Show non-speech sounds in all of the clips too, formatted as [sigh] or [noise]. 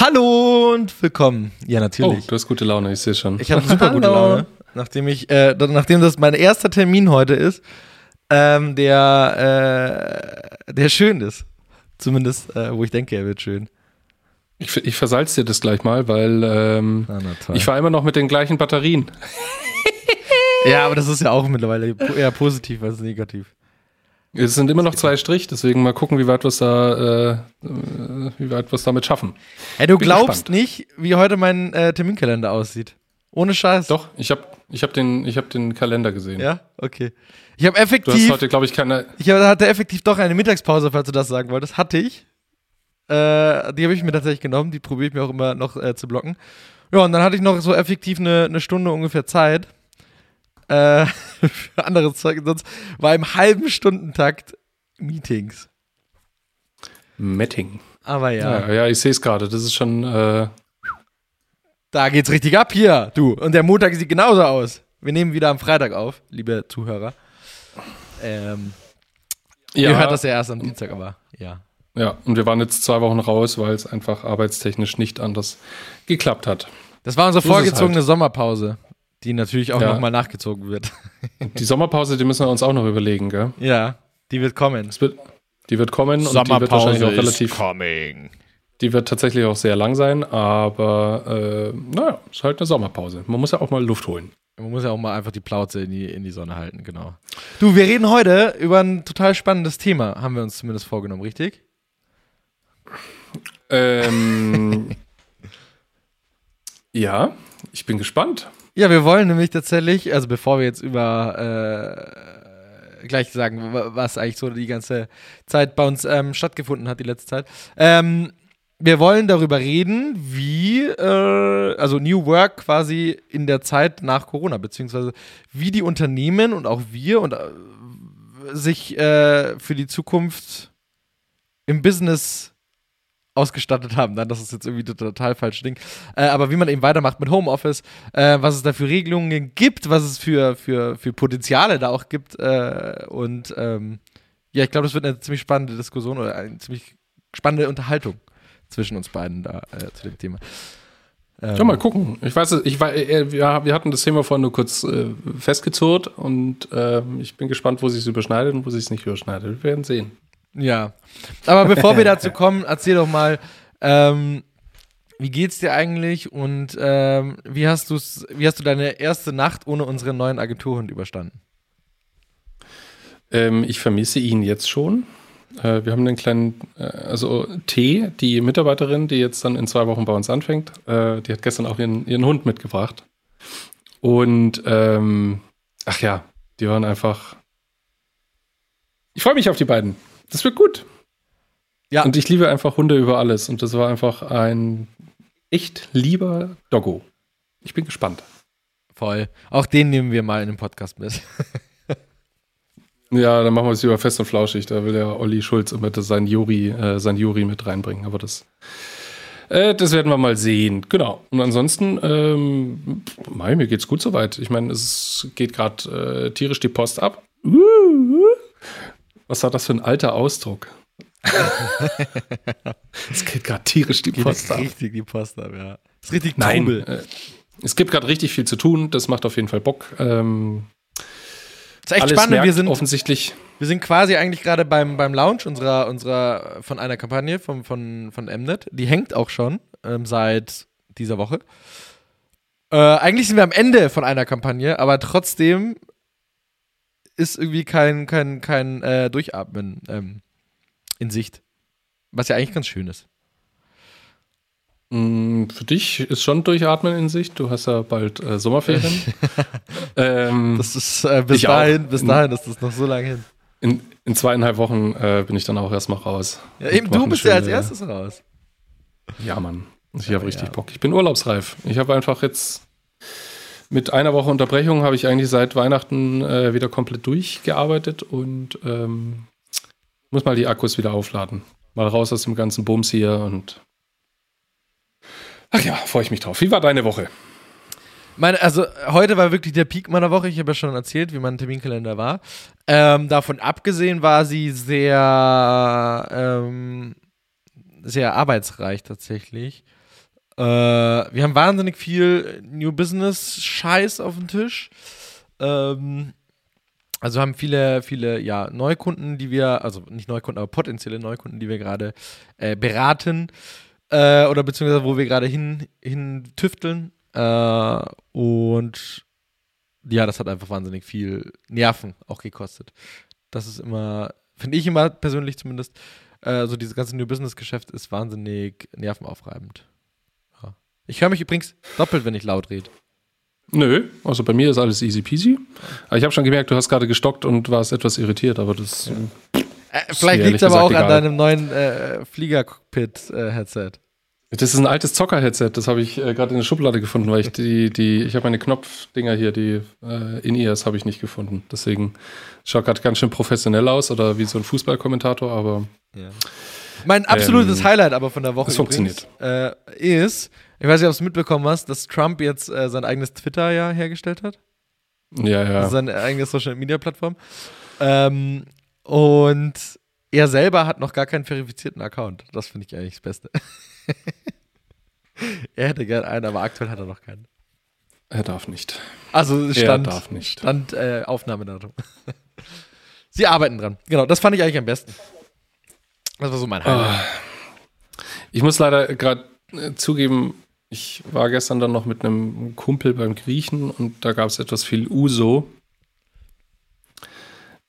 Hallo und willkommen. Ja, Oh, natürlich. du hast gute Laune, ich sehe schon. ich habe super gute. Laune, nachdem ich, äh, nachdem das mein erster Termin heute ist, ähm, der, äh, der schön ist. Zumindest, äh, wo ich denke, er wird schön. Ich, ich versalz dir das gleich mal, weil ähm, Ah, ich fahre immer noch mit den gleichen Batterien. [laughs] ja, aber das ist ja auch mittlerweile eher positiv als negativ. Es sind immer noch zwei Strich, deswegen mal gucken, wie weit wir es da, äh, äh, wie weit wir es damit schaffen. Hey, du Bin glaubst gespannt. nicht, wie heute mein äh, Terminkalender aussieht. Ohne Scheiß. Doch, ich habe ich hab den, ich hab den Kalender gesehen. Ja, okay. Ich habe Du hast effektiv, heute, glaube ich, keine. ich hatte effektiv doch eine Mittagspause, falls du das sagen wolltest. Hatte ich. Äh, die habe ich mir tatsächlich genommen. Die probiere ich mir auch immer noch äh, zu blocken. Ja, und dann hatte ich noch so effektiv eine, eine Stunde ungefähr Zeit. Äh, [laughs] für anderes Zeug. Sonst war im halben Stundentakt Meetings. Metting. Aber ja, Ja, ja, ich sehe es gerade. Das ist schon. Äh, da geht's richtig ab hier, du. Und der Montag sieht genauso aus. Wir nehmen wieder am Freitag auf, liebe Zuhörer. Ähm, ja, Ihr hört das ja erst am Dienstag, aber ja. ja, und wir waren jetzt zwei Wochen raus, weil es einfach arbeitstechnisch nicht anders geklappt hat. Das war unsere So vorgezogene halt. Sommerpause, die natürlich auch Ja. nochmal nachgezogen wird. Die Sommerpause, die müssen wir uns auch noch überlegen, gell? ja, die wird kommen. Es wird, die wird kommen und die wird wahrscheinlich auch relativ. coming. Die wird tatsächlich auch sehr lang sein, aber äh, naja, ist halt eine Sommerpause. Man muss ja auch mal Luft holen. Man muss ja auch mal einfach die Plauze in die, in die Sonne halten, genau. Du, wir reden heute über ein total spannendes Thema, haben wir uns zumindest vorgenommen, richtig? Ähm, [laughs] ja, ich bin gespannt. Ja, wir wollen nämlich tatsächlich, also bevor wir jetzt über äh, gleich sagen, wa- was eigentlich so die ganze Zeit bei uns ähm, stattgefunden hat, die letzte Zeit. Ähm, wir wollen darüber reden, wie, äh, also New Work quasi in der Zeit nach Corona, beziehungsweise wie die Unternehmen und auch wir und äh, sich äh, für die Zukunft im Business ausgestattet haben. Nein, das ist jetzt irgendwie total falsch Ding. Äh, aber wie man eben weitermacht mit Homeoffice, äh, was es da für Regelungen gibt, was es für, für, für Potenziale da auch gibt. Äh, und ähm, ja, ich glaube, das wird eine ziemlich spannende Diskussion oder eine ziemlich spannende Unterhaltung zwischen uns beiden da äh, zu dem Thema. Ähm, Ja, mal gucken. Ich weiß, ich war, äh, wir, wir hatten das Thema vorhin nur kurz äh, festgezurrt und ähm, ich bin gespannt, wo sich es überschneidet und wo sich es nicht überschneidet. Wir werden sehen. Ja. Aber bevor wir [laughs] dazu kommen, erzähl doch mal, ähm, wie geht's dir eigentlich und ähm, wie hast du's, wie hast du deine erste Nacht ohne unseren neuen Agenturhund überstanden? Ähm, ich vermisse ihn jetzt schon. Äh, wir haben einen kleinen, äh, also T, die Mitarbeiterin, die jetzt dann in zwei Wochen bei uns anfängt, äh, die hat gestern auch ihren, ihren Hund mitgebracht. Und ähm, ach ja, die waren einfach. Ich freue mich auf die beiden. Das wird gut. Ja. Und ich liebe einfach Hunde über alles. Und das war einfach ein echt lieber Doggo. Ich bin gespannt. Voll. Auch den nehmen wir mal in den Podcast mit. Ja, dann machen wir es über fest und flauschig. Da will der Olli Schulz immer das- sein Juri, äh, sein Juri mit reinbringen. Aber das, äh, das werden wir mal sehen. Genau. Und ansonsten, ähm, mei, mir geht's gut soweit. Ich meine, es geht gerade äh, tierisch die Post ab. Was war das für ein alter Ausdruck? [laughs] es geht gerade tierisch die Geht Post ab. richtig die Post ab, ja. Ist richtig Nein, Trubel. äh, es gibt gerade richtig viel zu tun. Das macht auf jeden Fall Bock. Ähm, Ist echt alles spannend. Wir sind, offensichtlich. wir sind quasi eigentlich gerade beim, beim Launch unserer, unserer von einer Kampagne von, von, von Mnet. Die hängt auch schon ähm, seit dieser Woche. Äh, eigentlich sind wir am Ende von einer Kampagne, aber trotzdem ist irgendwie kein, kein, kein äh, Durchatmen ähm, in Sicht. Was ja eigentlich ganz schön ist. Mm, Für dich ist schon Durchatmen in Sicht. Du hast ja bald äh, Sommerferien. [laughs] ähm, Das ist äh, bis Ich auch. dahin, bis dahin ist das noch so lange hin. in, in zweieinhalb Wochen äh, bin ich dann auch erstmal raus. Ja, eben, du bist ja als schöne- erstes raus. Ja, Mann. Ich habe richtig ja. Bock. Ich bin urlaubsreif. Ich habe einfach jetzt mit einer Woche Unterbrechung habe ich eigentlich seit Weihnachten äh, wieder komplett durchgearbeitet und ähm, muss mal die Akkus wieder aufladen. Mal raus aus dem ganzen Bums hier und Ach ja, freue ich mich drauf. Wie war deine Woche? Meine, also heute war wirklich der Peak meiner Woche. Ich habe ja schon erzählt, wie mein Terminkalender war. Ähm, davon abgesehen war sie sehr, ähm, sehr arbeitsreich tatsächlich. Äh, wir haben wahnsinnig viel New Business Scheiß auf dem Tisch. Ähm, also haben viele, viele ja, Neukunden, die wir, also nicht Neukunden, aber potenzielle Neukunden, die wir gerade äh, beraten äh, oder beziehungsweise wo wir gerade hin, hin tüfteln. Äh, und ja, das hat einfach wahnsinnig viel Nerven auch gekostet. Das ist immer, finde ich immer persönlich zumindest, äh, so dieses ganze New Business Geschäft ist wahnsinnig nervenaufreibend. Ich höre mich übrigens doppelt, wenn ich laut rede. Nö, also bei mir ist alles easy peasy. Aber ich habe schon gemerkt, du hast gerade gestockt und warst etwas irritiert, aber das. Ja. Äh, vielleicht liegt es aber auch egal. an deinem neuen äh, Flieger-Cockpit-Headset. Das ist ein altes Zocker-Headset, das habe ich äh, gerade in der Schublade gefunden, weil ich die, die, ich habe meine Knopfdinger hier, die äh, In-Ears habe ich nicht gefunden. Deswegen schaut gerade ganz schön professionell aus oder wie so ein Fußballkommentator, aber. Ja. Mein absolutes ähm, Highlight aber von der Woche. Übrigens, äh, ist, ich weiß nicht, ob du es mitbekommen hast, dass Trump jetzt äh, sein eigenes Twitter ja hergestellt hat. Ja, ja. Also seine eigene Social Media Plattform. Ähm, und er selber hat noch gar keinen verifizierten Account. Das finde ich eigentlich das Beste. [laughs] er hätte gern einen, aber aktuell hat er noch keinen. Er darf nicht. Also Stand, er darf nicht. Stand äh, Aufnahmedatum. [laughs] Sie arbeiten dran. Genau, das fand ich eigentlich am besten. Das war so mein Highlight. Oh. Ich muss leider gerade äh, zugeben, ich war gestern dann noch mit einem Kumpel beim Griechen und da gab es etwas viel Uso.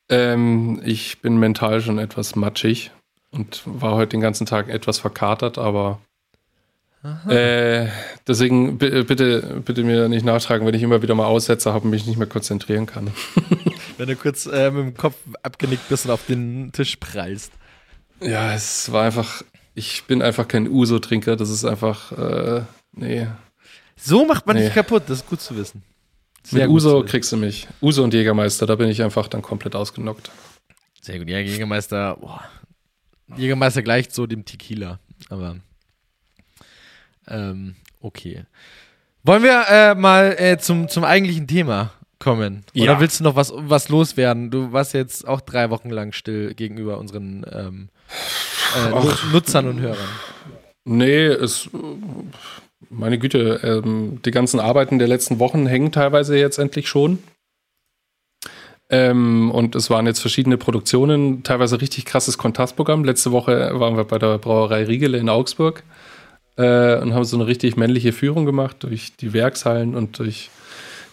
Ähm, ich bin mental schon etwas matschig und war heute den ganzen Tag etwas verkatert, aber äh, deswegen bitte, bitte mir nicht nachtragen, wenn ich immer wieder mal Aussetzer habe und mich nicht mehr konzentrieren kann. [laughs] wenn du kurz äh, mit dem Kopf abgenickt bist und auf den Tisch prallst. Ja, es war einfach, ich bin einfach kein Uso-Trinker, das ist einfach, äh, Nee. So macht man nee. nicht kaputt, das ist gut zu wissen. Sehr Mit Uso kriegst du mich. Uso und Jägermeister, da bin ich einfach dann komplett ausgenockt. Sehr gut. Ja, Jägermeister, boah. Jägermeister gleicht so dem Tequila. Aber ähm, okay. Wollen wir äh, mal äh, zum, zum eigentlichen Thema kommen? Oder ja. willst du noch was, was loswerden? Du warst jetzt auch drei Wochen lang still gegenüber unseren ähm, äh, Nutzern und Hörern. Nee, es meine Güte, ähm, die ganzen Arbeiten der letzten Wochen hängen teilweise jetzt endlich schon. Ähm, und es waren jetzt verschiedene Produktionen, teilweise richtig krasses Kontrastprogramm. Letzte Woche waren wir bei der Brauerei Riegele in Augsburg äh, und haben so eine richtig männliche Führung gemacht durch die Werkshallen und durch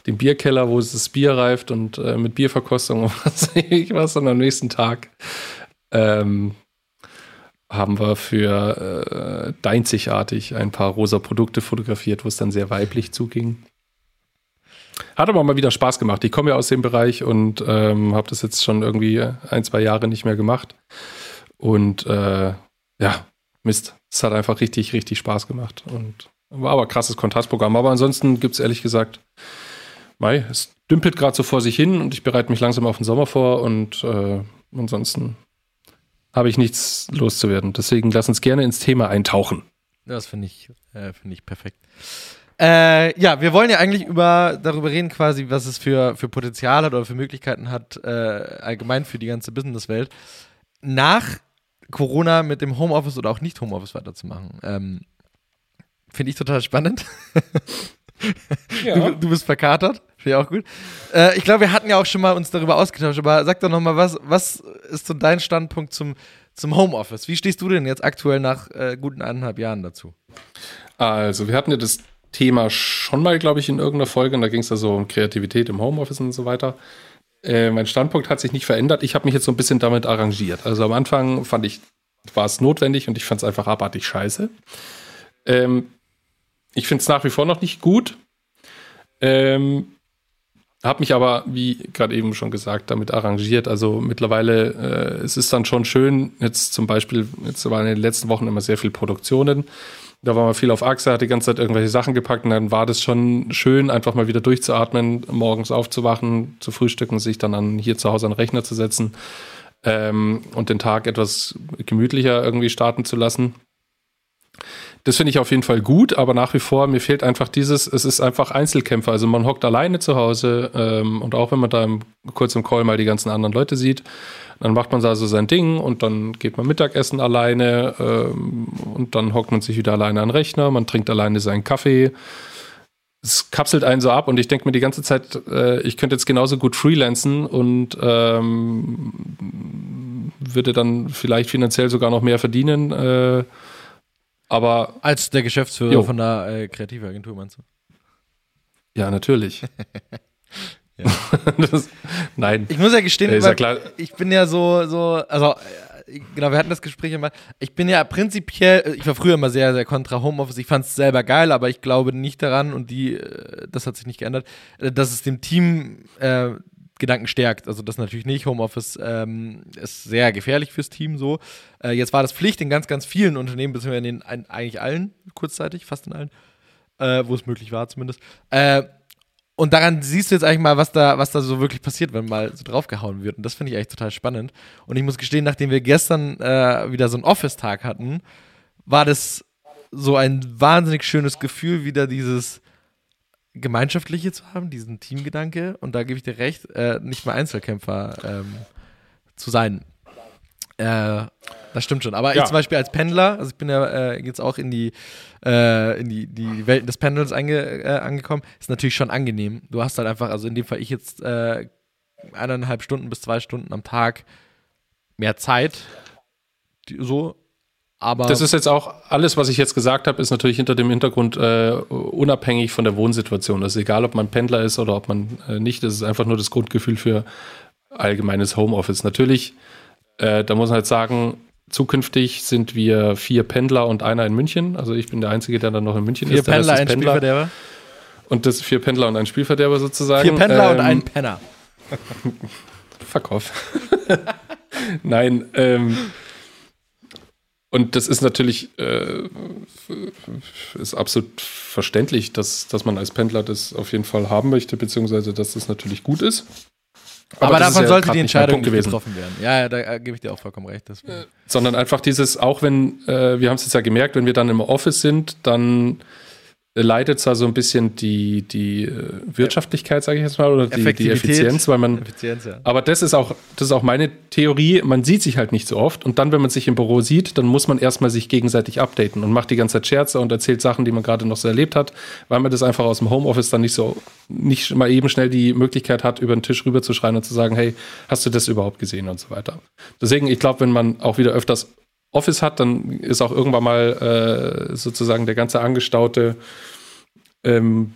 den Bierkeller, wo das Bier reift und äh, mit Bierverkostung und [laughs] was ich was. Und am nächsten Tag ähm, haben wir für äh, Deinzigartig ein paar rosa Produkte fotografiert, wo es dann sehr weiblich zuging. Hat aber mal wieder Spaß gemacht. Ich komme ja aus dem Bereich und ähm, habe das jetzt schon irgendwie ein, zwei Jahre nicht mehr gemacht. Und äh, ja, Mist. Es hat einfach richtig, richtig Spaß gemacht. Und war aber krasses Kontrastprogramm. Aber ansonsten gibt es ehrlich gesagt, Mai, es dümpelt gerade so vor sich hin und ich bereite mich langsam auf den Sommer vor und äh, ansonsten habe ich nichts loszuwerden. Deswegen lass uns gerne ins Thema eintauchen. Das finde ich, äh, find ich perfekt. Äh, ja, wir wollen ja eigentlich über, darüber reden, quasi, was es für, für Potenzial hat oder für Möglichkeiten hat, äh, allgemein für die ganze Businesswelt, nach Corona mit dem Homeoffice oder auch nicht Homeoffice weiterzumachen. Ähm, Finde ich total spannend. [laughs] ja. du, du, bist verkatert. Finde ich auch gut. Äh, ich glaube, wir hatten ja auch schon mal uns darüber ausgetauscht, aber sag doch nochmal, was, was ist so dein Standpunkt zum, zum Homeoffice? Wie stehst du denn jetzt aktuell nach äh, guten eineinhalb Jahren dazu? Also, wir hatten ja das Thema schon mal, glaube ich, in irgendeiner Folge, und da ging es ja so um Kreativität im Homeoffice und so weiter. Äh, mein Standpunkt hat sich nicht verändert. Ich habe mich jetzt so ein bisschen damit arrangiert. Also am Anfang fand ich, war es notwendig und ich fand es einfach abartig scheiße. Ähm, ich finde es nach wie vor noch nicht gut. Ähm, habe mich aber, wie gerade eben schon gesagt, damit arrangiert. Also mittlerweile, äh, es ist dann schon schön, jetzt zum Beispiel, jetzt waren in den letzten Wochen immer sehr viel Produktionen. Da war man viel auf Achse, hat die ganze Zeit irgendwelche Sachen gepackt und dann war das schon schön, einfach mal wieder durchzuatmen, morgens aufzuwachen, zu frühstücken, sich dann an, hier zu Hause an den Rechner zu setzen ähm, und den Tag etwas gemütlicher irgendwie starten zu lassen. Das finde ich auf jeden Fall gut, aber nach wie vor, mir fehlt einfach dieses, es ist einfach Einzelkämpfer. Also man hockt alleine zu Hause ähm, und auch wenn man da im, kurz im Call mal die ganzen anderen Leute sieht, dann macht man also sein Ding und dann geht man Mittagessen alleine ähm, und dann hockt man sich wieder alleine an den Rechner, man trinkt alleine seinen Kaffee. Es kapselt einen so ab und ich denke mir die ganze Zeit, äh, ich könnte jetzt genauso gut freelancen und ähm, würde dann vielleicht finanziell sogar noch mehr verdienen. Äh, aber als der Geschäftsführer jo. von der äh, Kreativagentur meinst du? Ja, natürlich. [laughs] ja. [laughs] das, nein. Ich muss ja gestehen, äh, ja ich bin ja so, so, also äh, genau, wir hatten das Gespräch immer. Ich bin ja prinzipiell, äh, ich war früher immer sehr, sehr kontra Homeoffice. Ich fand es selber geil, aber ich glaube nicht daran und die, äh, das hat sich nicht geändert, dass es dem Team äh, Gedanken stärkt. Also das natürlich nicht. Homeoffice ähm, ist sehr gefährlich fürs Team so. Äh, jetzt war das Pflicht in ganz, ganz vielen Unternehmen, beziehungsweise in den, eigentlich allen, kurzzeitig, fast in allen, äh, wo es möglich war zumindest. Äh, und daran siehst du jetzt eigentlich mal, was da, was da so wirklich passiert, wenn mal so draufgehauen wird. Und das finde ich eigentlich total spannend. Und ich muss gestehen, nachdem wir gestern äh, wieder so einen Office-Tag hatten, war das so ein wahnsinnig schönes Gefühl, wieder dieses Gemeinschaftliche zu haben, diesen Teamgedanke. Und da gebe ich dir recht, äh, nicht mal Einzelkämpfer ähm, zu sein. Äh, das stimmt schon. Aber ja. ich zum Beispiel als Pendler, also ich bin ja äh, jetzt auch in die, äh, in die, die Welten des Pendels ange, äh, angekommen, ist natürlich schon angenehm. Du hast halt einfach, also in dem Fall ich jetzt äh, eineinhalb Stunden bis zwei Stunden am Tag mehr Zeit. Die, so, aber das ist jetzt auch alles, was ich jetzt gesagt habe, ist natürlich hinter dem Hintergrund äh, unabhängig von der Wohnsituation. Das ist egal, ob man Pendler ist oder ob man äh, nicht. Das ist einfach nur das Grundgefühl für allgemeines Homeoffice. Natürlich, äh, da muss man halt sagen, zukünftig sind wir vier Pendler und einer in München. Also ich bin der Einzige, der dann noch in München vier ist. Vier Pendler, ein Pendler. Spielverderber. Und das vier Pendler und ein Spielverderber sozusagen. Vier Pendler ähm, und ein Penner. [laughs] Verkauf. [laughs] Nein, ähm, und das ist natürlich äh, ist absolut verständlich, dass, dass man als Pendler das auf jeden Fall haben möchte, beziehungsweise dass das natürlich gut ist. Aber, Aber davon ja sollte die Entscheidung getroffen werden. Ja, ja da äh, gebe ich dir auch vollkommen recht. Äh, sondern einfach dieses, auch wenn, äh, wir haben es jetzt ja gemerkt, wenn wir dann im Office sind, dann leidet zwar so ein bisschen die, die äh, Wirtschaftlichkeit, sage ich jetzt mal, oder die, die Effizienz, weil man. Effizienz, ja. Aber das ist auch, das ist auch meine Theorie. Man sieht sich halt nicht so oft und dann, wenn man sich im Büro sieht, dann muss man erstmal sich gegenseitig updaten und macht die ganze Zeit Scherze und erzählt Sachen, die man gerade noch so erlebt hat, weil man das einfach aus dem Homeoffice dann nicht so, nicht mal eben schnell die Möglichkeit hat, über den Tisch rüberzuschreien und zu sagen, hey, hast du das überhaupt gesehen und so weiter. Deswegen, ich glaube, wenn man auch wieder öfters Office hat, dann ist auch irgendwann mal äh, sozusagen der ganze angestaute ähm,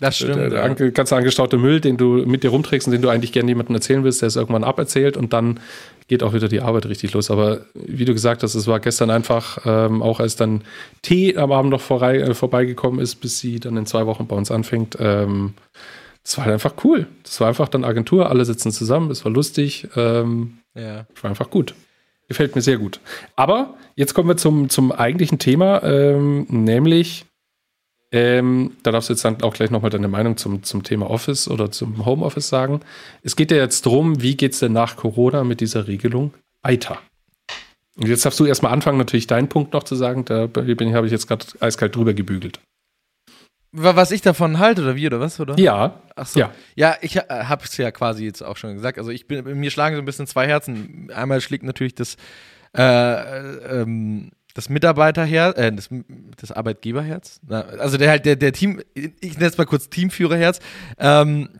das stimmt. Der, der ja. ganze angestaute Müll, den du mit dir rumträgst und den du eigentlich gerne jemandem erzählen willst, der ist irgendwann aberzählt und dann geht auch wieder die Arbeit richtig los. Aber wie du gesagt hast, es war gestern einfach, ähm, auch als dann Tee am Abend noch vorbei, äh, vorbeigekommen ist, bis sie dann in zwei Wochen bei uns anfängt, ähm, das war halt einfach cool. Das war einfach dann Agentur, alle sitzen zusammen, es war lustig. Ähm, ja. war einfach gut. Gefällt mir sehr gut. Aber jetzt kommen wir zum, zum eigentlichen Thema, ähm, nämlich, ähm, da darfst du jetzt dann auch gleich nochmal deine Meinung zum, zum Thema Office oder zum Homeoffice sagen. Es geht ja jetzt darum, wie geht es denn nach Corona mit dieser Regelung weiter? Und jetzt darfst du erstmal anfangen, natürlich deinen Punkt noch zu sagen. Da habe ich jetzt gerade eiskalt drüber gebügelt. Was ich davon halte oder wie oder was, oder? Ja. Ach so. Ja, ja ich äh, habe es ja quasi jetzt auch schon gesagt. Also ich bin, mir schlagen so ein bisschen zwei Herzen. Einmal schlägt natürlich das, äh, äh ähm, das Mitarbeiterherz, äh, das, das Arbeitgeberherz. Also der halt der, der Team, ich nenne es mal kurz Teamführerherz. Ähm,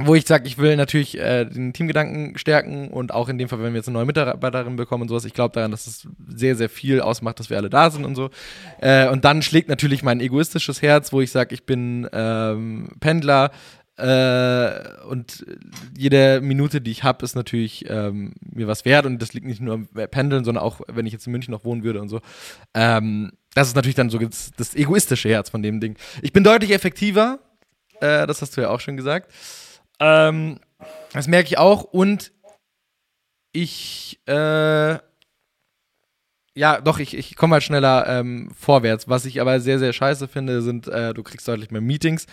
wo ich sage, ich will natürlich äh, den Teamgedanken stärken und auch in dem Fall, wenn wir jetzt eine neue Mitarbeiterin bekommen und sowas, ich glaube daran, dass es sehr, sehr viel ausmacht, dass wir alle da sind und so. Äh, und dann schlägt natürlich mein egoistisches Herz, wo ich sage, ich bin ähm, Pendler äh, und jede Minute, die ich habe, ist natürlich ähm, mir was wert und das liegt nicht nur am Pendeln, sondern auch, wenn ich jetzt in München noch wohnen würde und so. Ähm, das ist natürlich dann so das, das egoistische Herz von dem Ding. Ich bin deutlich effektiver, äh, das hast du ja auch schon gesagt. Ähm, das merke ich auch und ich, äh, ja, doch, ich, ich komme halt schneller ähm, vorwärts. Was ich aber sehr, sehr scheiße finde, sind, äh, du kriegst deutlich mehr Meetings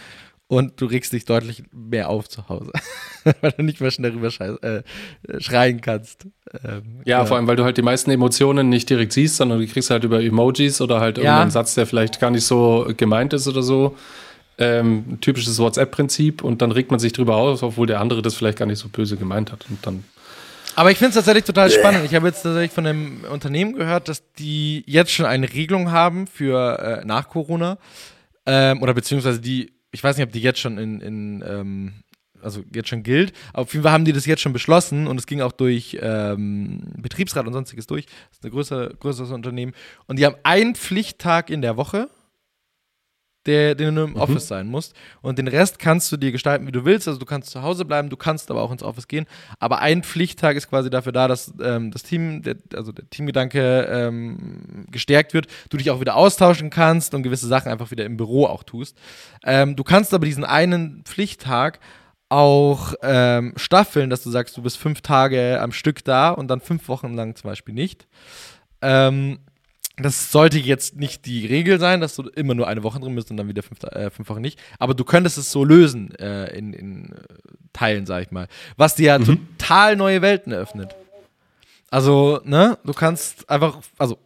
und du regst dich deutlich mehr auf zu Hause, [laughs] weil du nicht mehr schnell rüber äh, schreien kannst. Ähm, ja, ja, vor allem, weil du halt die meisten Emotionen nicht direkt siehst, sondern du kriegst halt über Emojis oder halt irgendeinen ja. Satz, der vielleicht gar nicht so gemeint ist oder so. Ähm, typisches WhatsApp-Prinzip und dann regt man sich drüber aus, obwohl der andere das vielleicht gar nicht so böse gemeint hat. Und dann aber ich finde es tatsächlich total spannend. Ich habe jetzt tatsächlich von einem Unternehmen gehört, dass die jetzt schon eine Regelung haben für äh, nach Corona. Ähm, oder beziehungsweise die ich weiß nicht, ob die jetzt schon in, in ähm, also jetzt schon gilt. Aber auf jeden Fall haben die das jetzt schon beschlossen und es ging auch durch ähm, Betriebsrat und sonstiges durch. Das ist ein größer, größeres Unternehmen. Und die haben einen Pflichttag in der Woche der, den du im mhm. Office sein musst. Und den Rest kannst du dir gestalten, wie du willst. Also du kannst zu Hause bleiben, du kannst aber auch ins Office gehen. Aber ein Pflichttag ist quasi dafür da, dass ähm, das Team, der, also der Teamgedanke ähm, gestärkt wird, du dich auch wieder austauschen kannst und gewisse Sachen einfach wieder im Büro auch tust. Ähm, du kannst aber diesen einen Pflichttag auch ähm, staffeln, dass du sagst, du bist fünf Tage am Stück da und dann fünf Wochen lang zum Beispiel nicht. Ähm, das sollte jetzt nicht die Regel sein, dass du immer nur eine Woche drin bist und dann wieder fünf, äh, fünf Wochen nicht. Aber du könntest es so lösen äh, in, in äh, Teilen, sag ich mal. Was dir ja mhm. total neue Welten eröffnet. Also, ne, du kannst einfach, also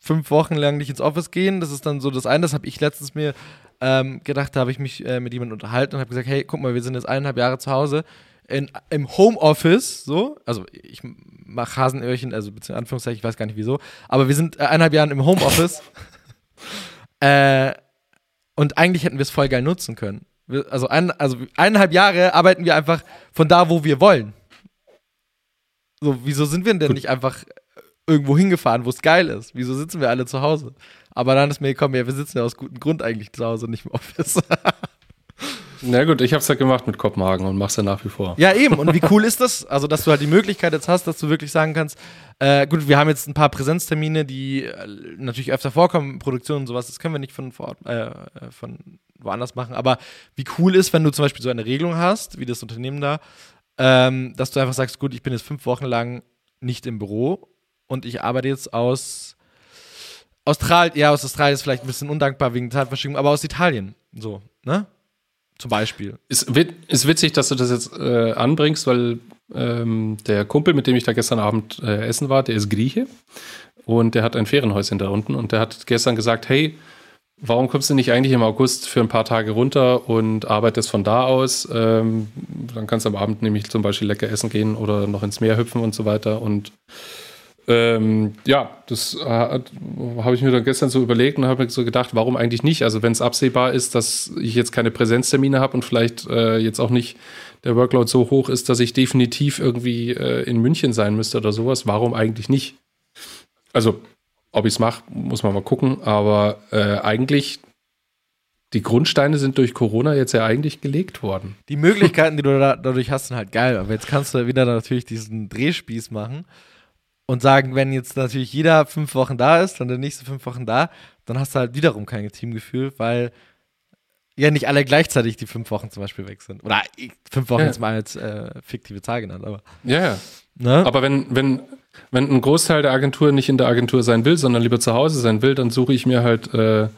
fünf Wochen lang nicht ins Office gehen. Das ist dann so das eine. Das habe ich letztens mir ähm, gedacht, da habe ich mich äh, mit jemandem unterhalten und habe gesagt, hey, guck mal, wir sind jetzt eineinhalb Jahre zu Hause in, im Homeoffice, so, also ich mache Hasenöhrchen, also beziehungsweise Anführungszeichen, ich weiß gar nicht wieso, aber wir sind äh, eineinhalb Jahre im Homeoffice [laughs] äh, und eigentlich hätten wir es voll geil nutzen können. Also, ein, also eineinhalb Jahre arbeiten wir einfach von da, wo wir wollen. So, wieso sind wir denn Gut. nicht einfach irgendwo hingefahren, wo es geil ist? Wieso sitzen wir alle zu Hause? Aber dann ist mir gekommen, ja, wir sitzen ja aus gutem Grund eigentlich zu Hause, nicht im Office. [laughs] Na gut, ich habe es ja gemacht mit Kopenhagen und mache es ja nach wie vor. Ja, eben. Und wie cool ist das? Also, dass du halt die Möglichkeit jetzt hast, dass du wirklich sagen kannst, äh, gut, wir haben jetzt ein paar Präsenztermine, die äh, natürlich öfter vorkommen, Produktionen und sowas, das können wir nicht von, vor äh, äh, von woanders machen. Aber wie cool ist, wenn du zum Beispiel so eine Regelung hast, wie das Unternehmen da, ähm, dass du einfach sagst, gut, ich bin jetzt fünf Wochen lang nicht im Büro und ich arbeite jetzt aus Australien, ja, aus Australien ist vielleicht ein bisschen undankbar wegen Zeitverschiebung, aber aus Italien. So, ne? Zum Beispiel. Ist, ist witzig, dass du das jetzt äh, anbringst, weil ähm, der Kumpel, mit dem ich da gestern Abend äh, essen war, der ist Grieche und der hat ein Ferienhäuschen da unten und der hat gestern gesagt, hey, warum kommst du nicht eigentlich im August für ein paar Tage runter und arbeitest von da aus? Ähm, dann kannst du am Abend nämlich zum Beispiel lecker essen gehen oder noch ins Meer hüpfen und so weiter und ähm, ja, das äh, habe ich mir dann gestern so überlegt und habe mir so gedacht, warum eigentlich nicht? Also wenn es absehbar ist, dass ich jetzt keine Präsenztermine habe und vielleicht äh, jetzt auch nicht der Workload so hoch ist, dass ich definitiv irgendwie äh, in München sein müsste oder sowas, warum eigentlich nicht? Also ob ich es mache, muss man mal gucken, aber äh, eigentlich die Grundsteine sind durch Corona jetzt ja eigentlich gelegt worden. Die Möglichkeiten, die du da, dadurch hast, sind halt geil. Aber jetzt kannst du wieder natürlich diesen Drehspieß machen und sagen, wenn jetzt natürlich jeder fünf Wochen da ist und der nächste fünf Wochen da, dann hast du halt wiederum kein Teamgefühl, weil ja nicht alle gleichzeitig die fünf Wochen zum Beispiel weg sind. Oder fünf Wochen ja. jetzt mal als äh, fiktive Zahl genannt, aber. Ja, ja. Ne? Aber wenn, wenn, wenn ein Großteil der Agentur nicht in der Agentur sein will, sondern lieber zu Hause sein will, dann suche ich mir halt äh,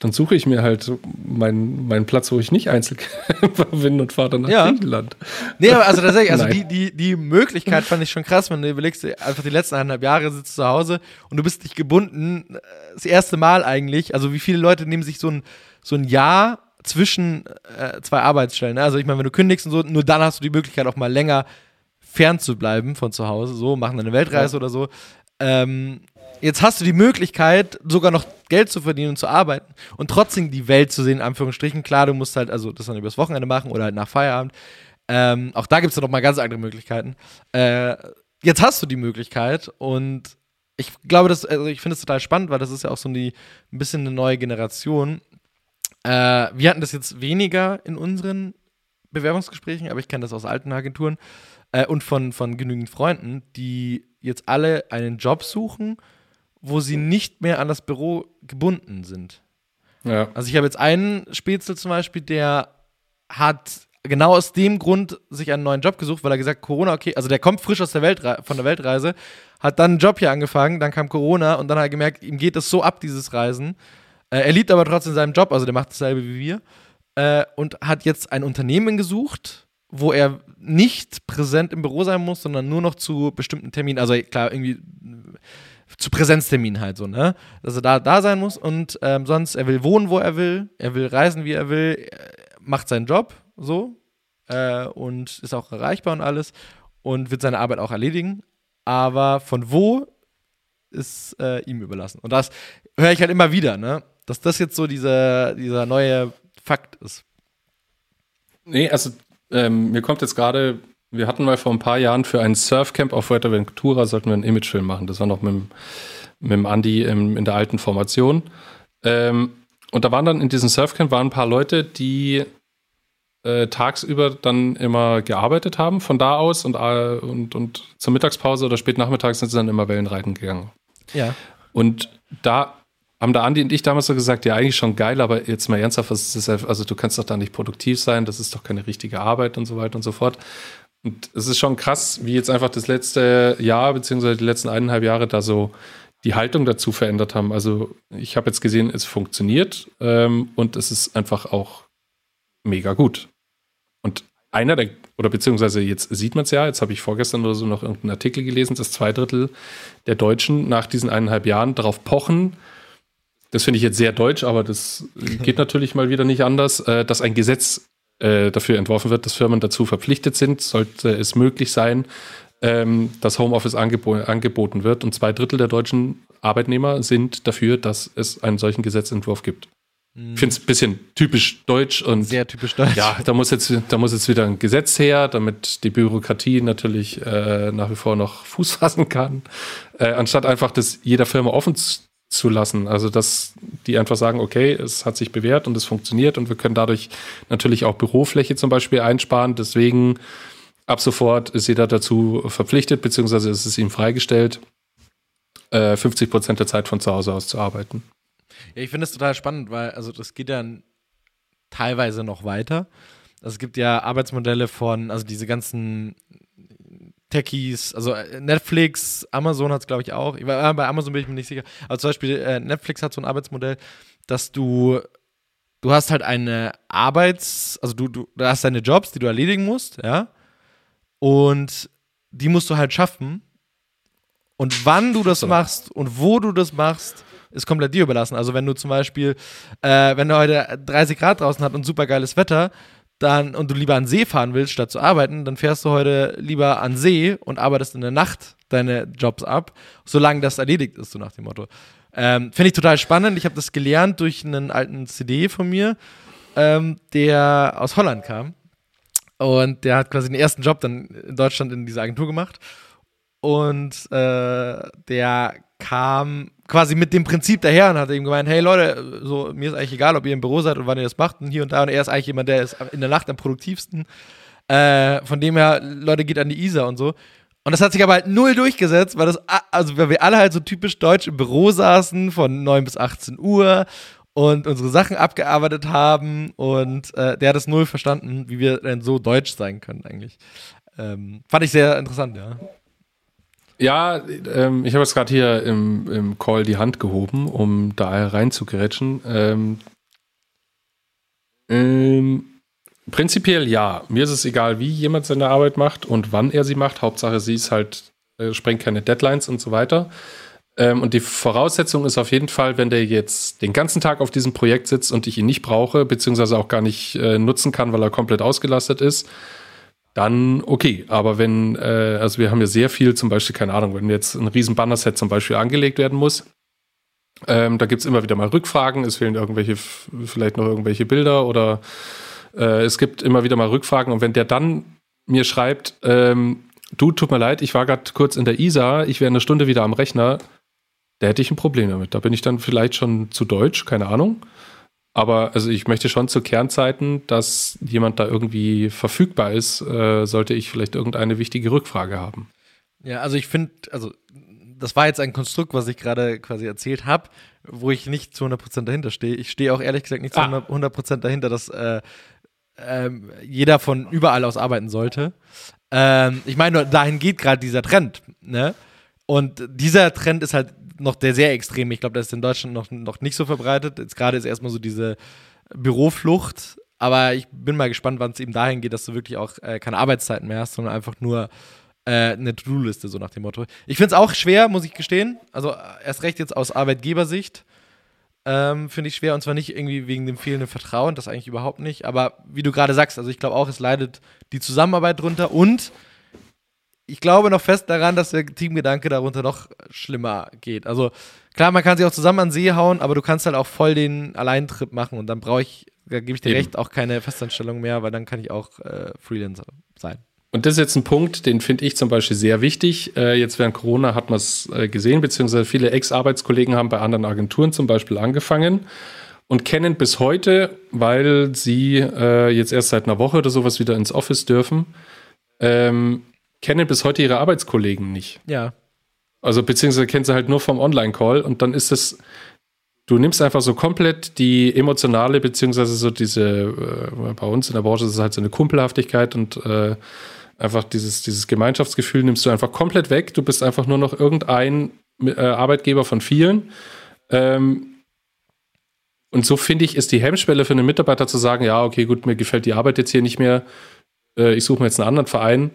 dann suche ich mir halt meinen, meinen Platz, wo ich nicht Einzelkämpfer bin und fahre dann nach ja. Griechenland. Nee, aber also tatsächlich, also [laughs] die, die, die Möglichkeit fand ich schon krass, wenn du überlegst, einfach die letzten eineinhalb Jahre sitzt du zu Hause und du bist nicht gebunden. Das erste Mal eigentlich. Also wie viele Leute nehmen sich so ein, so ein Jahr zwischen äh, zwei Arbeitsstellen. Ne? Also ich meine, wenn du kündigst und so, nur dann hast du die Möglichkeit auch mal länger fern zu bleiben von zu Hause, so, machen eine Weltreise ja. oder so. Ähm, Jetzt hast du die Möglichkeit, sogar noch Geld zu verdienen und zu arbeiten und trotzdem die Welt zu sehen, in Anführungsstrichen. Klar, du musst halt, also das dann übers Wochenende machen oder halt nach Feierabend. Ähm, auch da gibt es ja noch mal ganz andere Möglichkeiten. Äh, jetzt hast du die Möglichkeit und ich glaube, das, also ich finde es total spannend, weil das ist ja auch so die, ein bisschen eine neue Generation. Äh, wir hatten das jetzt weniger in unseren Bewerbungsgesprächen, aber ich kenne das aus alten Agenturen äh, und von, von genügend Freunden, die jetzt alle einen Job suchen wo sie nicht mehr an das Büro gebunden sind. Ja. Also ich habe jetzt einen Spätzle zum Beispiel, der hat genau aus dem Grund sich einen neuen Job gesucht, weil er gesagt, Corona, okay, also der kommt frisch aus der Weltre von der Weltreise, hat dann einen Job hier angefangen, dann kam Corona und dann hat er gemerkt, ihm geht es so ab, dieses Reisen. Äh, er liebt aber trotzdem seinen Job, also der macht dasselbe wie wir. äh, und hat jetzt ein Unternehmen gesucht, wo er nicht präsent im Büro sein muss, sondern nur noch zu bestimmten Terminen, also klar, irgendwie zu Präsenzterminen halt so, ne? Dass er da, da sein muss und ähm, sonst, er will wohnen, wo er will, er will reisen, wie er will, er macht seinen Job so äh, und ist auch erreichbar und alles und wird seine Arbeit auch erledigen. Aber von wo ist äh, ihm überlassen. Und das höre ich halt immer wieder, ne? Dass das jetzt so dieser, dieser neue Fakt ist. Nee, also ähm, mir kommt jetzt gerade, wir hatten mal vor ein paar Jahren für ein Surfcamp auf Fuerteventura, sollten wir einen Imagefilm machen. Das war noch mit, dem, mit dem Andi im, in der alten Formation. Ähm, und da waren dann in diesem Surfcamp waren ein paar Leute, die äh, tagsüber dann immer gearbeitet haben von da aus und, äh, und, und zur Mittagspause oder spät nachmittags sind sie dann immer Wellenreiten gegangen. Ja. Und da haben der Andi und ich damals so gesagt, ja, eigentlich schon geil, aber jetzt mal ernsthaft, was ist das, also du kannst doch da nicht produktiv sein, das ist doch keine richtige Arbeit und so weiter und so fort. Und es ist schon krass, wie jetzt einfach das letzte Jahr, beziehungsweise die letzten eineinhalb Jahre da so die Haltung dazu verändert haben. Also ich habe jetzt gesehen, es funktioniert ähm, und es ist einfach auch mega gut. Und einer der, oder beziehungsweise jetzt sieht man es ja, jetzt habe ich vorgestern oder so noch irgendeinen Artikel gelesen, dass zwei Drittel der Deutschen nach diesen eineinhalb Jahren darauf pochen, das finde ich jetzt sehr deutsch, aber das geht natürlich mal wieder nicht anders, äh, dass ein Gesetz äh, dafür entworfen wird, dass Firmen dazu verpflichtet sind, sollte es möglich sein, ähm, dass Homeoffice angebo angeboten wird. Und zwei Drittel der deutschen Arbeitnehmer sind dafür, dass es einen solchen Gesetzentwurf gibt. Ich finde es ein bisschen typisch deutsch und sehr typisch deutsch. Ja, da muss jetzt, da muss jetzt wieder ein Gesetz her, damit die Bürokratie natürlich äh, nach wie vor noch Fuß fassen kann. Äh, anstatt einfach das jeder Firma offen zu lassen. Also, dass die einfach sagen, okay, es hat sich bewährt und es funktioniert und wir können dadurch natürlich auch Bürofläche zum Beispiel einsparen. Deswegen ab sofort ist jeder dazu verpflichtet, beziehungsweise ist es ihm freigestellt, 50 äh, Prozent der Zeit von zu Hause aus zu arbeiten. Ja, ich finde es total spannend, weil also das geht dann teilweise noch weiter. Also es gibt ja Arbeitsmodelle von, also diese ganzen Techies, also äh, Netflix, Amazon hat es, glaube ich, auch. Ich war, bei Amazon bin ich mir nicht sicher. Aber zum Beispiel äh, Netflix hat so ein Arbeitsmodell, dass du, du hast halt eine Arbeits-, also du, du, du hast deine Jobs, die du erledigen musst, ja. Und die musst du halt schaffen. Und wann du das machst und wo du das machst, ist komplett dir überlassen. Also wenn du zum Beispiel, äh, wenn du heute 30 Grad draußen hast und super geiles Wetter, dann und du lieber an See fahren willst, statt zu arbeiten, dann fährst du heute lieber an See und arbeitest in der Nacht deine Jobs ab, solange das erledigt ist, so nach dem Motto. Ähm, Finde ich total spannend. Ich habe das gelernt durch einen alten CD von mir, ähm, der aus Holland kam. Und der hat quasi den ersten Job dann in Deutschland in dieser Agentur gemacht. Und äh, der kam quasi mit dem Prinzip daher und hat ihm gemeint, hey Leute, so mir ist eigentlich egal, ob ihr im Büro seid und wann ihr das macht und hier und da und er ist eigentlich jemand, der ist in der Nacht am produktivsten. Äh, von dem her, Leute, geht an die Isar und so. Und das hat sich aber halt null durchgesetzt, weil das, also weil wir alle halt so typisch deutsch im Büro saßen von 9 bis 18 Uhr und unsere Sachen abgearbeitet haben und äh, der hat es null verstanden, wie wir denn so deutsch sein können eigentlich. Ähm, fand ich sehr interessant, ja. Ja, ähm, ich habe jetzt gerade hier im, im Call die Hand gehoben, um da reinzugerätschen. Ähm, ähm, prinzipiell ja. Mir ist es egal, wie jemand seine Arbeit macht und wann er sie macht. Hauptsache, sie ist halt, äh, sprengt keine Deadlines und so weiter. Ähm, und die Voraussetzung ist auf jeden Fall, wenn der jetzt den ganzen Tag auf diesem Projekt sitzt und ich ihn nicht brauche, beziehungsweise auch gar nicht äh, nutzen kann, weil er komplett ausgelastet ist, dann okay. Aber wenn, äh, also wir haben ja sehr viel, zum Beispiel, keine Ahnung, wenn jetzt ein riesen Bannerset zum Beispiel angelegt werden muss, ähm, da gibt's immer wieder mal Rückfragen, es fehlen irgendwelche, vielleicht noch irgendwelche Bilder oder äh, es gibt immer wieder mal Rückfragen und wenn der dann mir schreibt, ähm, du, tut mir leid, ich war gerade kurz in der ISA, ich wäre eine Stunde wieder am Rechner, da hätte ich ein Problem damit. Da bin ich dann vielleicht schon zu deutsch, keine Ahnung. Aber also ich möchte schon zu Kernzeiten, dass jemand da irgendwie verfügbar ist, äh, sollte ich vielleicht irgendeine wichtige Rückfrage haben. Ja, also ich finde, also das war jetzt ein Konstrukt, was ich gerade quasi erzählt habe, wo ich nicht zu 100% dahinter stehe. Ich stehe auch ehrlich gesagt nicht zu ah. 100% dahinter, dass äh, äh, jeder von überall aus arbeiten sollte. Ähm, ich meine, dahin geht gerade dieser Trend, ne? Und dieser Trend ist halt noch der sehr extrem. Ich glaube, das ist in Deutschland noch, noch nicht so verbreitet. Jetzt gerade ist erstmal so diese Büroflucht, Aber ich bin mal gespannt, wann es eben dahin geht, dass du wirklich auch äh, keine Arbeitszeiten mehr hast, sondern einfach nur äh, eine To-Do-Liste, so nach dem Motto. Ich finde es auch schwer, muss ich gestehen. Also äh, erst recht jetzt aus Arbeitgebersicht. Ähm, finde ich schwer und zwar nicht irgendwie wegen dem fehlenden Vertrauen, das eigentlich überhaupt nicht. Aber wie du gerade sagst, also ich glaube auch, es leidet die Zusammenarbeit drunter und ich glaube noch fest daran, dass der Teamgedanke darunter noch schlimmer geht. Also klar, man kann sich auch zusammen an See hauen, aber du kannst halt auch voll den Alleintrip machen und dann brauche ich, da gebe ich dir Eben. recht, auch keine Festanstellung mehr, weil dann kann ich auch äh, Freelancer sein. Und das ist jetzt ein Punkt, den finde ich zum Beispiel sehr wichtig. Äh, jetzt während Corona hat man es äh, gesehen, beziehungsweise viele Ex-Arbeitskollegen haben bei anderen Agenturen zum Beispiel angefangen und kennen bis heute, weil sie äh, jetzt erst seit einer Woche oder sowas wieder ins Office dürfen, ähm, kennen bis heute ihre Arbeitskollegen nicht. Ja. Also beziehungsweise kennen sie halt nur vom Online-Call und dann ist es, du nimmst einfach so komplett die emotionale, beziehungsweise so diese, äh, bei uns in der Branche ist es halt so eine Kumpelhaftigkeit und äh, einfach dieses, dieses Gemeinschaftsgefühl nimmst du einfach komplett weg. Du bist einfach nur noch irgendein äh, Arbeitgeber von vielen. Ähm, und so finde ich, ist die Hemmschwelle für einen Mitarbeiter zu sagen, ja, okay, gut, mir gefällt die Arbeit jetzt hier nicht mehr, äh, ich suche mir jetzt einen anderen Verein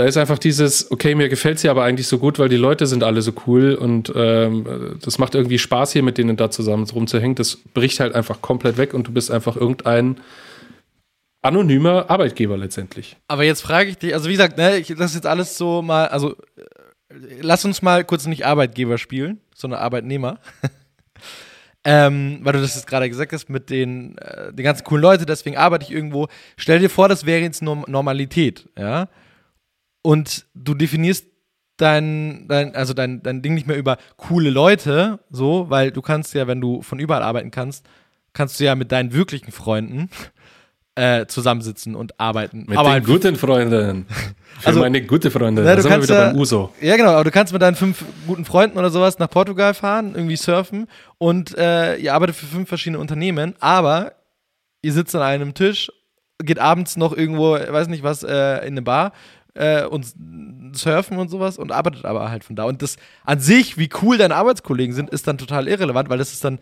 da ist einfach dieses, okay, mir gefällt sie aber eigentlich so gut, weil die Leute sind alle so cool und ähm, das macht irgendwie Spaß hier mit denen da zusammen rumzuhängen. Das bricht halt einfach komplett weg und du bist einfach irgendein anonymer Arbeitgeber letztendlich. Aber jetzt frage ich dich, also wie gesagt, ne, ich lasse jetzt alles so mal, also äh, lass uns mal kurz nicht Arbeitgeber spielen, sondern Arbeitnehmer. [laughs] ähm, weil du das jetzt gerade gesagt hast mit den, äh, den ganzen coolen Leuten, deswegen arbeite ich irgendwo. Stell dir vor, das wäre jetzt Normalität, ja und du definierst dein, dein, also dein, dein Ding nicht mehr über coole Leute, so, weil du kannst ja, wenn du von überall arbeiten kannst, kannst du ja mit deinen wirklichen Freunden [laughs] äh, zusammensitzen und arbeiten. Mit aber den halt guten Freunden. Für also, meine gute Freunde. Na, da sind wir wieder ja, beim Uso. Ja, genau, aber du kannst mit deinen fünf guten Freunden oder sowas nach Portugal fahren, irgendwie surfen und äh, ihr arbeitet für fünf verschiedene Unternehmen, aber ihr sitzt an einem Tisch, geht abends noch irgendwo, weiß nicht was, äh, in eine Bar äh, und surfen und sowas und arbeitet aber halt von da. Und das an sich, wie cool deine Arbeitskollegen sind, ist dann total irrelevant, weil das ist dann,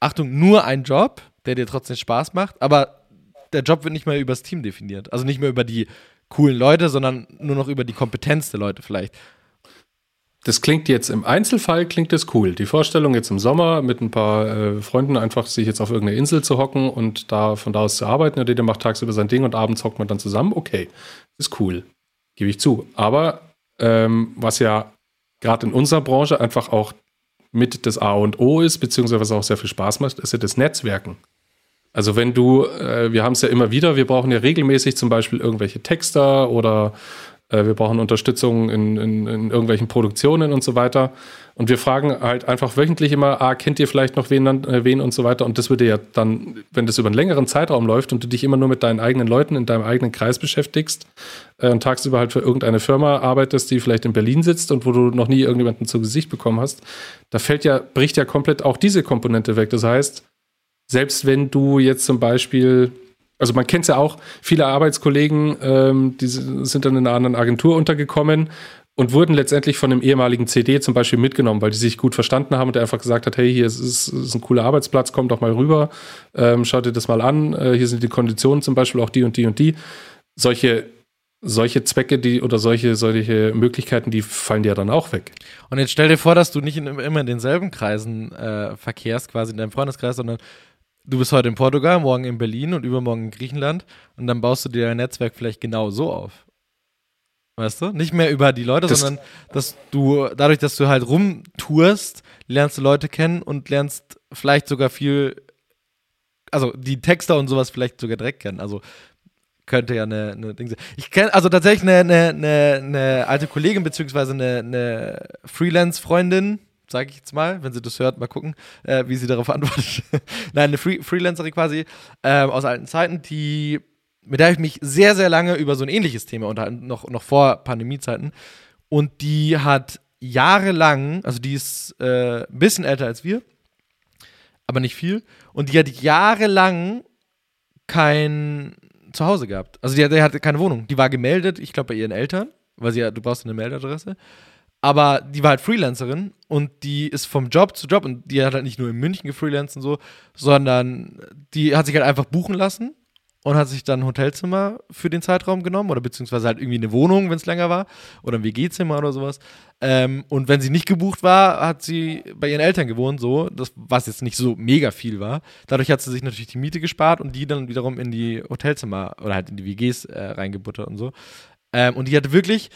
Achtung, nur ein Job, der dir trotzdem Spaß macht, aber der Job wird nicht mehr übers Team definiert. Also nicht mehr über die coolen Leute, sondern nur noch über die Kompetenz der Leute vielleicht. Das klingt jetzt im Einzelfall, klingt das cool. Die Vorstellung jetzt im Sommer mit ein paar äh, Freunden einfach sich jetzt auf irgendeine Insel zu hocken und da von da aus zu arbeiten. Der macht tagsüber sein Ding und abends hockt man dann zusammen. Okay, ist cool gebe ich zu. Aber ähm, was ja gerade in unserer Branche einfach auch mit das A und O ist, beziehungsweise was auch sehr viel Spaß macht, ist ja das Netzwerken. Also wenn du, äh, wir haben es ja immer wieder, wir brauchen ja regelmäßig zum Beispiel irgendwelche Texter oder äh, wir brauchen Unterstützung in, in, in, irgendwelchen Produktionen und so weiter. Und wir fragen halt einfach wöchentlich immer, ah, kennt ihr vielleicht noch wen, äh, wen und so weiter. Und das würde ja dann, wenn das über einen längeren Zeitraum läuft und du dich immer nur mit deinen eigenen Leuten in deinem eigenen Kreis beschäftigst äh, und tagsüber halt für irgendeine Firma arbeitest, die vielleicht in Berlin sitzt und wo du noch nie irgendjemanden zu Gesicht bekommen hast, da fällt ja, bricht ja komplett auch diese Komponente weg. Das heißt, selbst wenn du jetzt zum Beispiel also man kennt es ja auch, viele Arbeitskollegen, ähm, die sind dann in einer anderen Agentur untergekommen und wurden letztendlich von einem ehemaligen CD zum Beispiel mitgenommen, weil die sich gut verstanden haben und der einfach gesagt hat, hey, hier ist, ist ein cooler Arbeitsplatz, komm doch mal rüber, ähm, schaut dir das mal an, äh, hier sind die Konditionen zum Beispiel auch die und die und die. Solche solche Zwecke, die oder solche, solche Möglichkeiten, die fallen dir dann auch weg. Und jetzt stell dir vor, dass du nicht in, immer in denselben Kreisen äh, verkehrst, quasi in deinem Freundeskreis, sondern du bist heute in Portugal, morgen in Berlin und übermorgen in Griechenland und dann baust du dir dein Netzwerk vielleicht genau so auf. Weißt du? Nicht mehr über die Leute, das sondern dass du, dadurch, dass du halt rumtourst, lernst du Leute kennen und lernst vielleicht sogar viel, also die Texter und sowas vielleicht sogar direkt kennen. Also könnte ja eine, eine Ding sein. Ich kenne also tatsächlich eine, eine, eine, eine, alte Kollegin, beziehungsweise eine, eine Freelance-Freundin, sage ich jetzt mal, wenn sie das hört, mal gucken, äh, wie sie darauf [laughs] antwortet. Nein, eine Free Freelancerin quasi äh, aus alten Zeiten, die mit der ich mich sehr, sehr lange über so ein ähnliches Thema unterhalten, noch, noch vor Pandemiezeiten. Und die hat jahrelang, also die ist äh, ein bisschen älter als wir, aber nicht viel. Und die hat jahrelang kein Zuhause gehabt. Also die, die hatte keine Wohnung. Die war gemeldet, ich glaube, bei ihren Eltern, weil sie ja, du brauchst eine Meldadresse. Aber die war halt Freelancerin und die ist vom Job zu Job und die hat halt nicht nur in München gefreelanced und so, sondern die hat sich halt einfach buchen lassen und hat sich dann ein Hotelzimmer für den Zeitraum genommen oder beziehungsweise halt irgendwie eine Wohnung, wenn es länger war oder ein WG-Zimmer oder sowas. Ähm, und wenn sie nicht gebucht war, hat sie bei ihren Eltern gewohnt, so, das, was jetzt nicht so mega viel war. Dadurch hat sie sich natürlich die Miete gespart und die dann wiederum in die Hotelzimmer oder halt in die WGs äh, reingebuttert und so. Ähm, und die hatte wirklich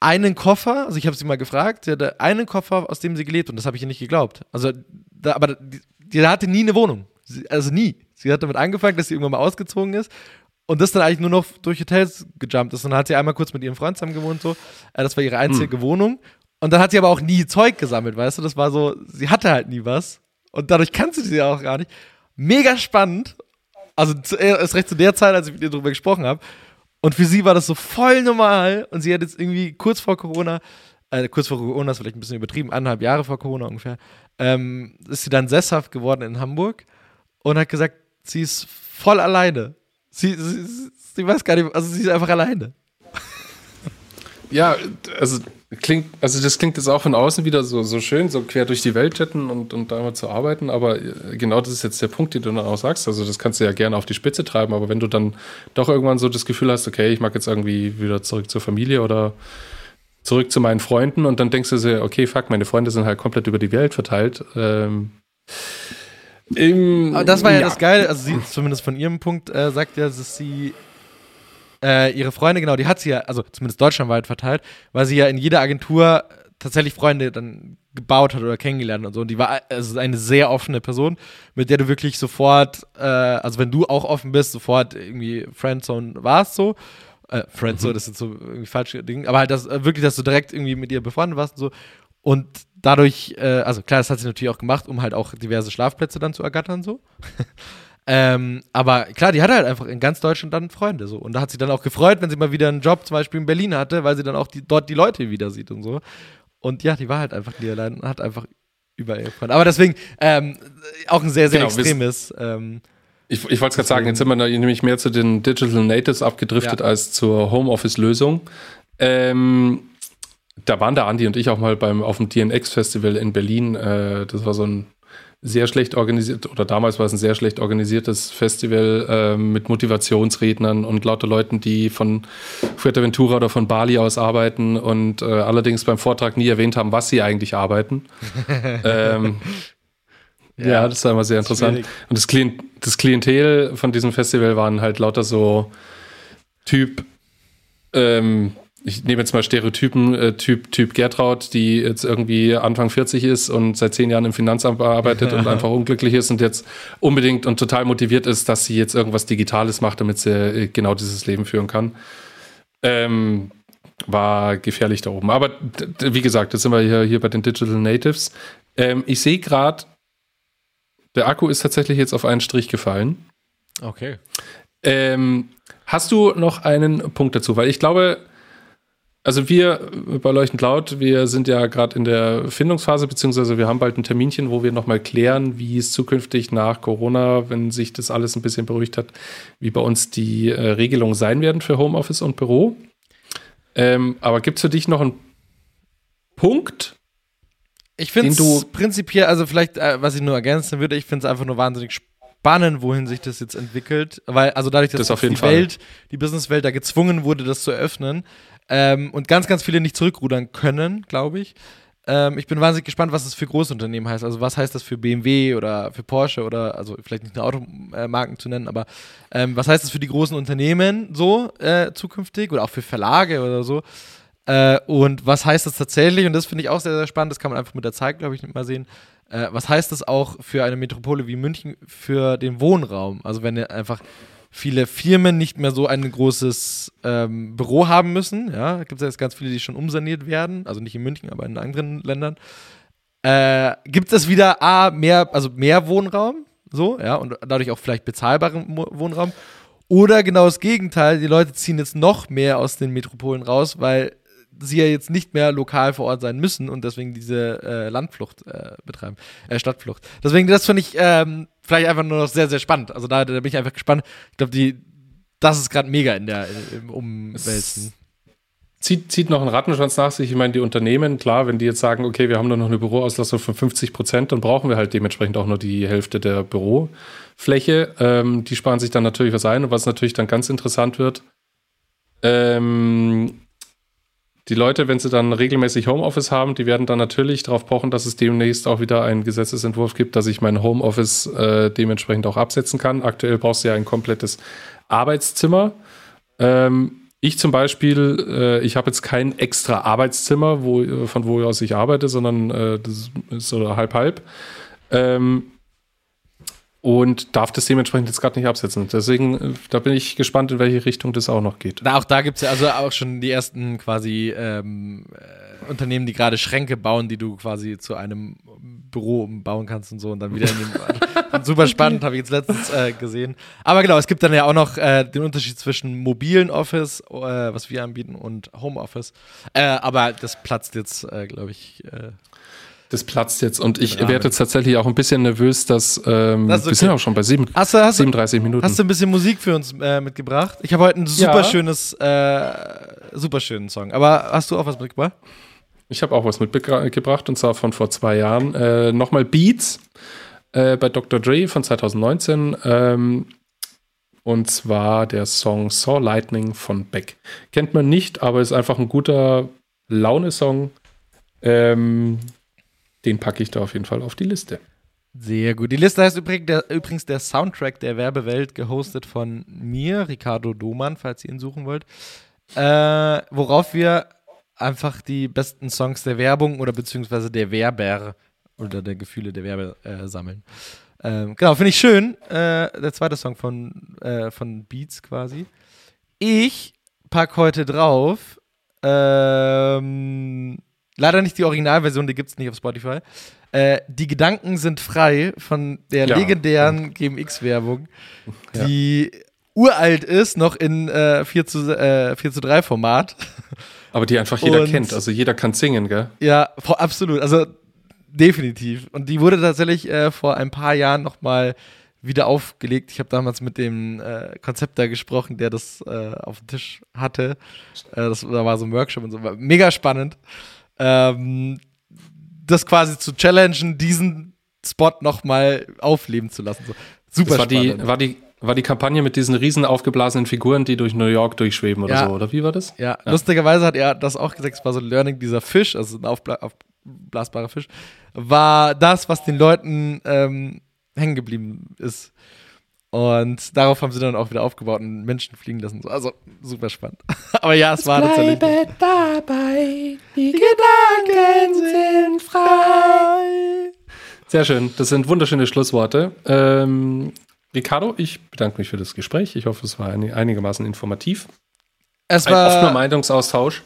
einen Koffer, also ich habe sie mal gefragt, sie hatte einen Koffer, aus dem sie gelebt und das habe ich ihr nicht geglaubt. Also, da, aber die, die hatte nie eine Wohnung. Sie, also nie. Sie hat damit angefangen, dass sie irgendwann mal ausgezogen ist und das dann eigentlich nur noch durch Hotels gejumpt ist. Und dann hat sie einmal kurz mit ihrem Freund zusammen gewohnt, so. Äh, das war ihre einzige hm. Wohnung. Und dann hat sie aber auch nie Zeug gesammelt, weißt du? Das war so, sie hatte halt nie was. Und dadurch kannte sie auch gar nicht. Mega spannend. Also erst recht zu der Zeit, als ich mit ihr darüber gesprochen habe. Und für sie war das so voll normal. Und sie hat jetzt irgendwie kurz vor Corona, äh, kurz vor Corona ist vielleicht ein bisschen übertrieben, anderthalb Jahre vor Corona ungefähr, ähm, ist sie dann sesshaft geworden in Hamburg und hat gesagt, sie ist voll alleine. Sie, sie, sie weiß gar nicht, also sie ist einfach alleine. Ja, also klingt, also das klingt jetzt auch von außen wieder so, so schön, so quer durch die Welt jetten und, und da mal zu arbeiten, aber äh, genau das ist jetzt der Punkt, den du dann auch sagst. Also das kannst du ja gerne auf die Spitze treiben, aber wenn du dann doch irgendwann so das Gefühl hast, okay, ich mag jetzt irgendwie wieder zurück zur Familie oder zurück zu meinen Freunden und dann denkst du dir, okay, fuck, meine Freunde sind halt komplett über die Welt verteilt. Ähm, im, das war ja, ja, das Geile, also sie, zumindest von ihrem Punkt, äh, sagt ja, dass sie äh, ihre Freunde, genau, die hat sie ja, also zumindest deutschlandweit verteilt, weil sie ja in jeder Agentur tatsächlich Freunde dann gebaut hat oder kennengelernt und so. Und die war also eine sehr offene Person, mit der du wirklich sofort, äh, also wenn du auch offen bist, sofort irgendwie Friendzone warst so. Äh, Friendzone, mhm. das sind so irgendwie falsche Dinge, aber halt das, äh, wirklich, dass du direkt irgendwie mit ihr befreundet warst und so. Und dadurch, äh, also klar, das hat sie natürlich auch gemacht, um halt auch diverse Schlafplätze dann zu ergattern, so. [laughs] ähm, aber klar, die hatte halt einfach in ganz Deutschland dann Freunde, so. Und da hat sie dann auch gefreut, wenn sie mal wieder einen Job zum Beispiel in Berlin hatte, weil sie dann auch die, dort die Leute wieder sieht und so. Und ja, die war halt einfach nie allein und hat einfach überall Freunde. Aber deswegen, ähm, auch ein sehr, sehr genau, extremes. Ähm, ich, ich wollte es gerade sagen, jetzt sind wir nämlich mehr zu den Digital Natives abgedriftet ja. als zur Homeoffice-Lösung. Ähm, da waren der Andi und ich auch mal beim auf dem DNX Festival in Berlin. Äh, das war so ein sehr schlecht organisiert oder damals war es ein sehr schlecht organisiertes Festival äh, mit Motivationsrednern und lauter Leuten, die von Fuerteventura oder von Bali aus arbeiten und äh, allerdings beim Vortrag nie erwähnt haben, was sie eigentlich arbeiten. [laughs] ähm, ja, ja, das war immer sehr interessant. Schwierig. Und das, Klient das Klientel von diesem Festival waren halt lauter so Typ ähm, ich nehme jetzt mal Stereotypen, äh, Typ, typ Gertraud, die jetzt irgendwie Anfang 40 ist und seit zehn Jahren im Finanzamt arbeitet und [laughs] einfach unglücklich ist und jetzt unbedingt und total motiviert ist, dass sie jetzt irgendwas Digitales macht, damit sie äh, genau dieses Leben führen kann. Ähm, war gefährlich da oben. Aber wie gesagt, jetzt sind wir hier, hier bei den Digital Natives. Ähm, ich sehe gerade, der Akku ist tatsächlich jetzt auf einen Strich gefallen. Okay. Ähm, hast du noch einen Punkt dazu? Weil ich glaube, also wir bei Leuchtend Laut, wir sind ja gerade in der Findungsphase, beziehungsweise wir haben bald ein Terminchen, wo wir nochmal klären, wie es zukünftig nach Corona, wenn sich das alles ein bisschen beruhigt hat, wie bei uns die äh, Regelungen sein werden für Homeoffice und Büro. Ähm, aber gibt es für dich noch einen Punkt? Ich finde es prinzipiell, also vielleicht, äh, was ich nur ergänzen würde, ich finde es einfach nur wahnsinnig spannend, wohin sich das jetzt entwickelt, weil also dadurch, dass das die Fall. Welt, die Businesswelt da gezwungen wurde, das zu öffnen, ähm, und ganz, ganz viele nicht zurückrudern können, glaube ich. Ähm, ich bin wahnsinnig gespannt, was das für Großunternehmen heißt. Also was heißt das für BMW oder für Porsche oder, also vielleicht nicht nur Automarken zu nennen, aber ähm, was heißt das für die großen Unternehmen so äh, zukünftig oder auch für Verlage oder so? Äh, und was heißt das tatsächlich? Und das finde ich auch sehr, sehr spannend. Das kann man einfach mit der Zeit, glaube ich, nicht mal sehen. Äh, was heißt das auch für eine Metropole wie München für den Wohnraum? Also wenn einfach viele Firmen nicht mehr so ein großes ähm, Büro haben müssen. Ja, gibt es jetzt ganz viele, die schon umsaniert werden, also nicht in München, aber in anderen Ländern. Äh, gibt es wieder A, mehr, also mehr Wohnraum, so, ja, und dadurch auch vielleicht bezahlbaren Wohnraum. Oder genau das Gegenteil, die Leute ziehen jetzt noch mehr aus den Metropolen raus, weil sie ja jetzt nicht mehr lokal vor Ort sein müssen und deswegen diese äh, Landflucht äh, betreiben, äh, Stadtflucht. Deswegen, das finde ich ähm, vielleicht einfach nur noch sehr, sehr spannend. Also da, da bin ich einfach gespannt. Ich glaube, die, das ist gerade mega in der im Umwälzen. zieht, zieht noch einen Rattenschwanz nach sich. Ich meine, die Unternehmen, klar, wenn die jetzt sagen, okay, wir haben nur noch eine Büroauslastung von 50 Prozent, dann brauchen wir halt dementsprechend auch nur die Hälfte der Bürofläche. Ähm, die sparen sich dann natürlich was ein. Und was natürlich dann ganz interessant wird, ähm, die Leute, wenn sie dann regelmäßig Homeoffice haben, die werden dann natürlich darauf pochen, dass es demnächst auch wieder einen Gesetzesentwurf gibt, dass ich mein Homeoffice äh, dementsprechend auch absetzen kann. Aktuell brauchst du ja ein komplettes Arbeitszimmer. Ähm, ich zum Beispiel, äh, ich habe jetzt kein extra Arbeitszimmer, wo, von wo aus ich arbeite, sondern äh, das ist so halb halb. Ähm, und darf das dementsprechend jetzt gerade nicht absetzen. Deswegen, äh, da bin ich gespannt, in welche Richtung das auch noch geht. Na, auch da gibt es ja also auch schon die ersten quasi ähm, äh, Unternehmen, die gerade Schränke bauen, die du quasi zu einem Büro umbauen kannst und so und dann wieder in den. [laughs] super spannend, habe ich jetzt letztens äh, gesehen. Aber genau, es gibt dann ja auch noch äh, den Unterschied zwischen mobilen Office, äh, was wir anbieten, und Homeoffice. Äh, aber das platzt jetzt, glaube ich, das platzt jetzt und ich werde jetzt tatsächlich auch ein bisschen nervös, dass ähm, das okay. wir sind auch schon bei sieben, hast du, hast 37 Minuten. Hast du ein bisschen Musik für uns äh, mitgebracht? Ich habe heute einen super ja. schönes, äh, super schönen Song. Aber hast du auch was mitgebracht? Ich habe auch was mitgebracht und zwar von vor zwei Jahren. Äh, Nochmal Beats äh, bei Dr. Dre von 2019. Ähm, und zwar der Song Saw Lightning von Beck. Kennt man nicht, aber ist einfach ein guter Laune-Song. Ähm, den packe ich da auf jeden Fall auf die Liste. Sehr gut. Die Liste heißt übrigens der, übrigens der Soundtrack der Werbewelt, gehostet von mir, Ricardo Domann, falls ihr ihn suchen wollt. Äh, worauf wir einfach die besten Songs der Werbung oder beziehungsweise der Werber oder der Gefühle der Werbe äh, sammeln. Ähm, genau, finde ich schön. Äh, der zweite Song von, äh, von Beats quasi. Ich packe heute drauf ähm, Leider nicht die Originalversion, die gibt es nicht auf Spotify. Äh, die Gedanken sind frei von der ja. legendären GMX-Werbung, [laughs] die ja. uralt ist, noch in äh, 4, zu, äh, 4 zu 3 Format. Aber die einfach jeder Und, kennt, also jeder kann singen, gell? Ja, absolut, also definitiv. Und die wurde tatsächlich äh, vor ein paar Jahren nochmal wieder aufgelegt. Ich habe damals mit dem äh, Konzept da gesprochen, der das äh, auf dem Tisch hatte. Äh, das, da war so ein Workshop und so. War mega spannend ähm, das quasi zu challengen, diesen Spot nochmal aufleben zu lassen. So, super das war spannend. Die, war, die, war die Kampagne mit diesen riesen aufgeblasenen Figuren, die durch New York durchschweben oder ja. so, oder wie war das? Ja. ja, lustigerweise hat er das auch gesagt, es war so ein Learning, dieser Fisch, also ein aufbla aufblasbarer Fisch, war das, was den Leuten ähm, hängen geblieben ist. Und darauf haben sie dann auch wieder aufgebaut und Menschen fliegen lassen. Also super spannend. [laughs] Aber ja, es, es war tatsächlich. dabei, die Gedanken sind frei. Sehr schön. Das sind wunderschöne Schlussworte. Ähm, Ricardo, ich bedanke mich für das Gespräch. Ich hoffe, es war einigermaßen informativ. Es war Ein offener Meinungsaustausch.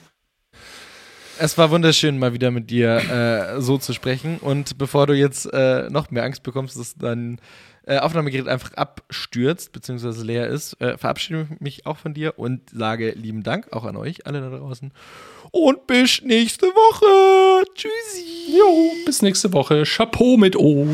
Es war wunderschön, mal wieder mit dir äh, so zu sprechen. Und bevor du jetzt äh, noch mehr Angst bekommst, dass dann äh, Aufnahmegerät einfach abstürzt, beziehungsweise leer ist, äh, verabschiede ich mich auch von dir und sage lieben Dank auch an euch, alle da draußen. Und bis nächste Woche. Tschüssi. Jo, bis nächste Woche. Chapeau mit O.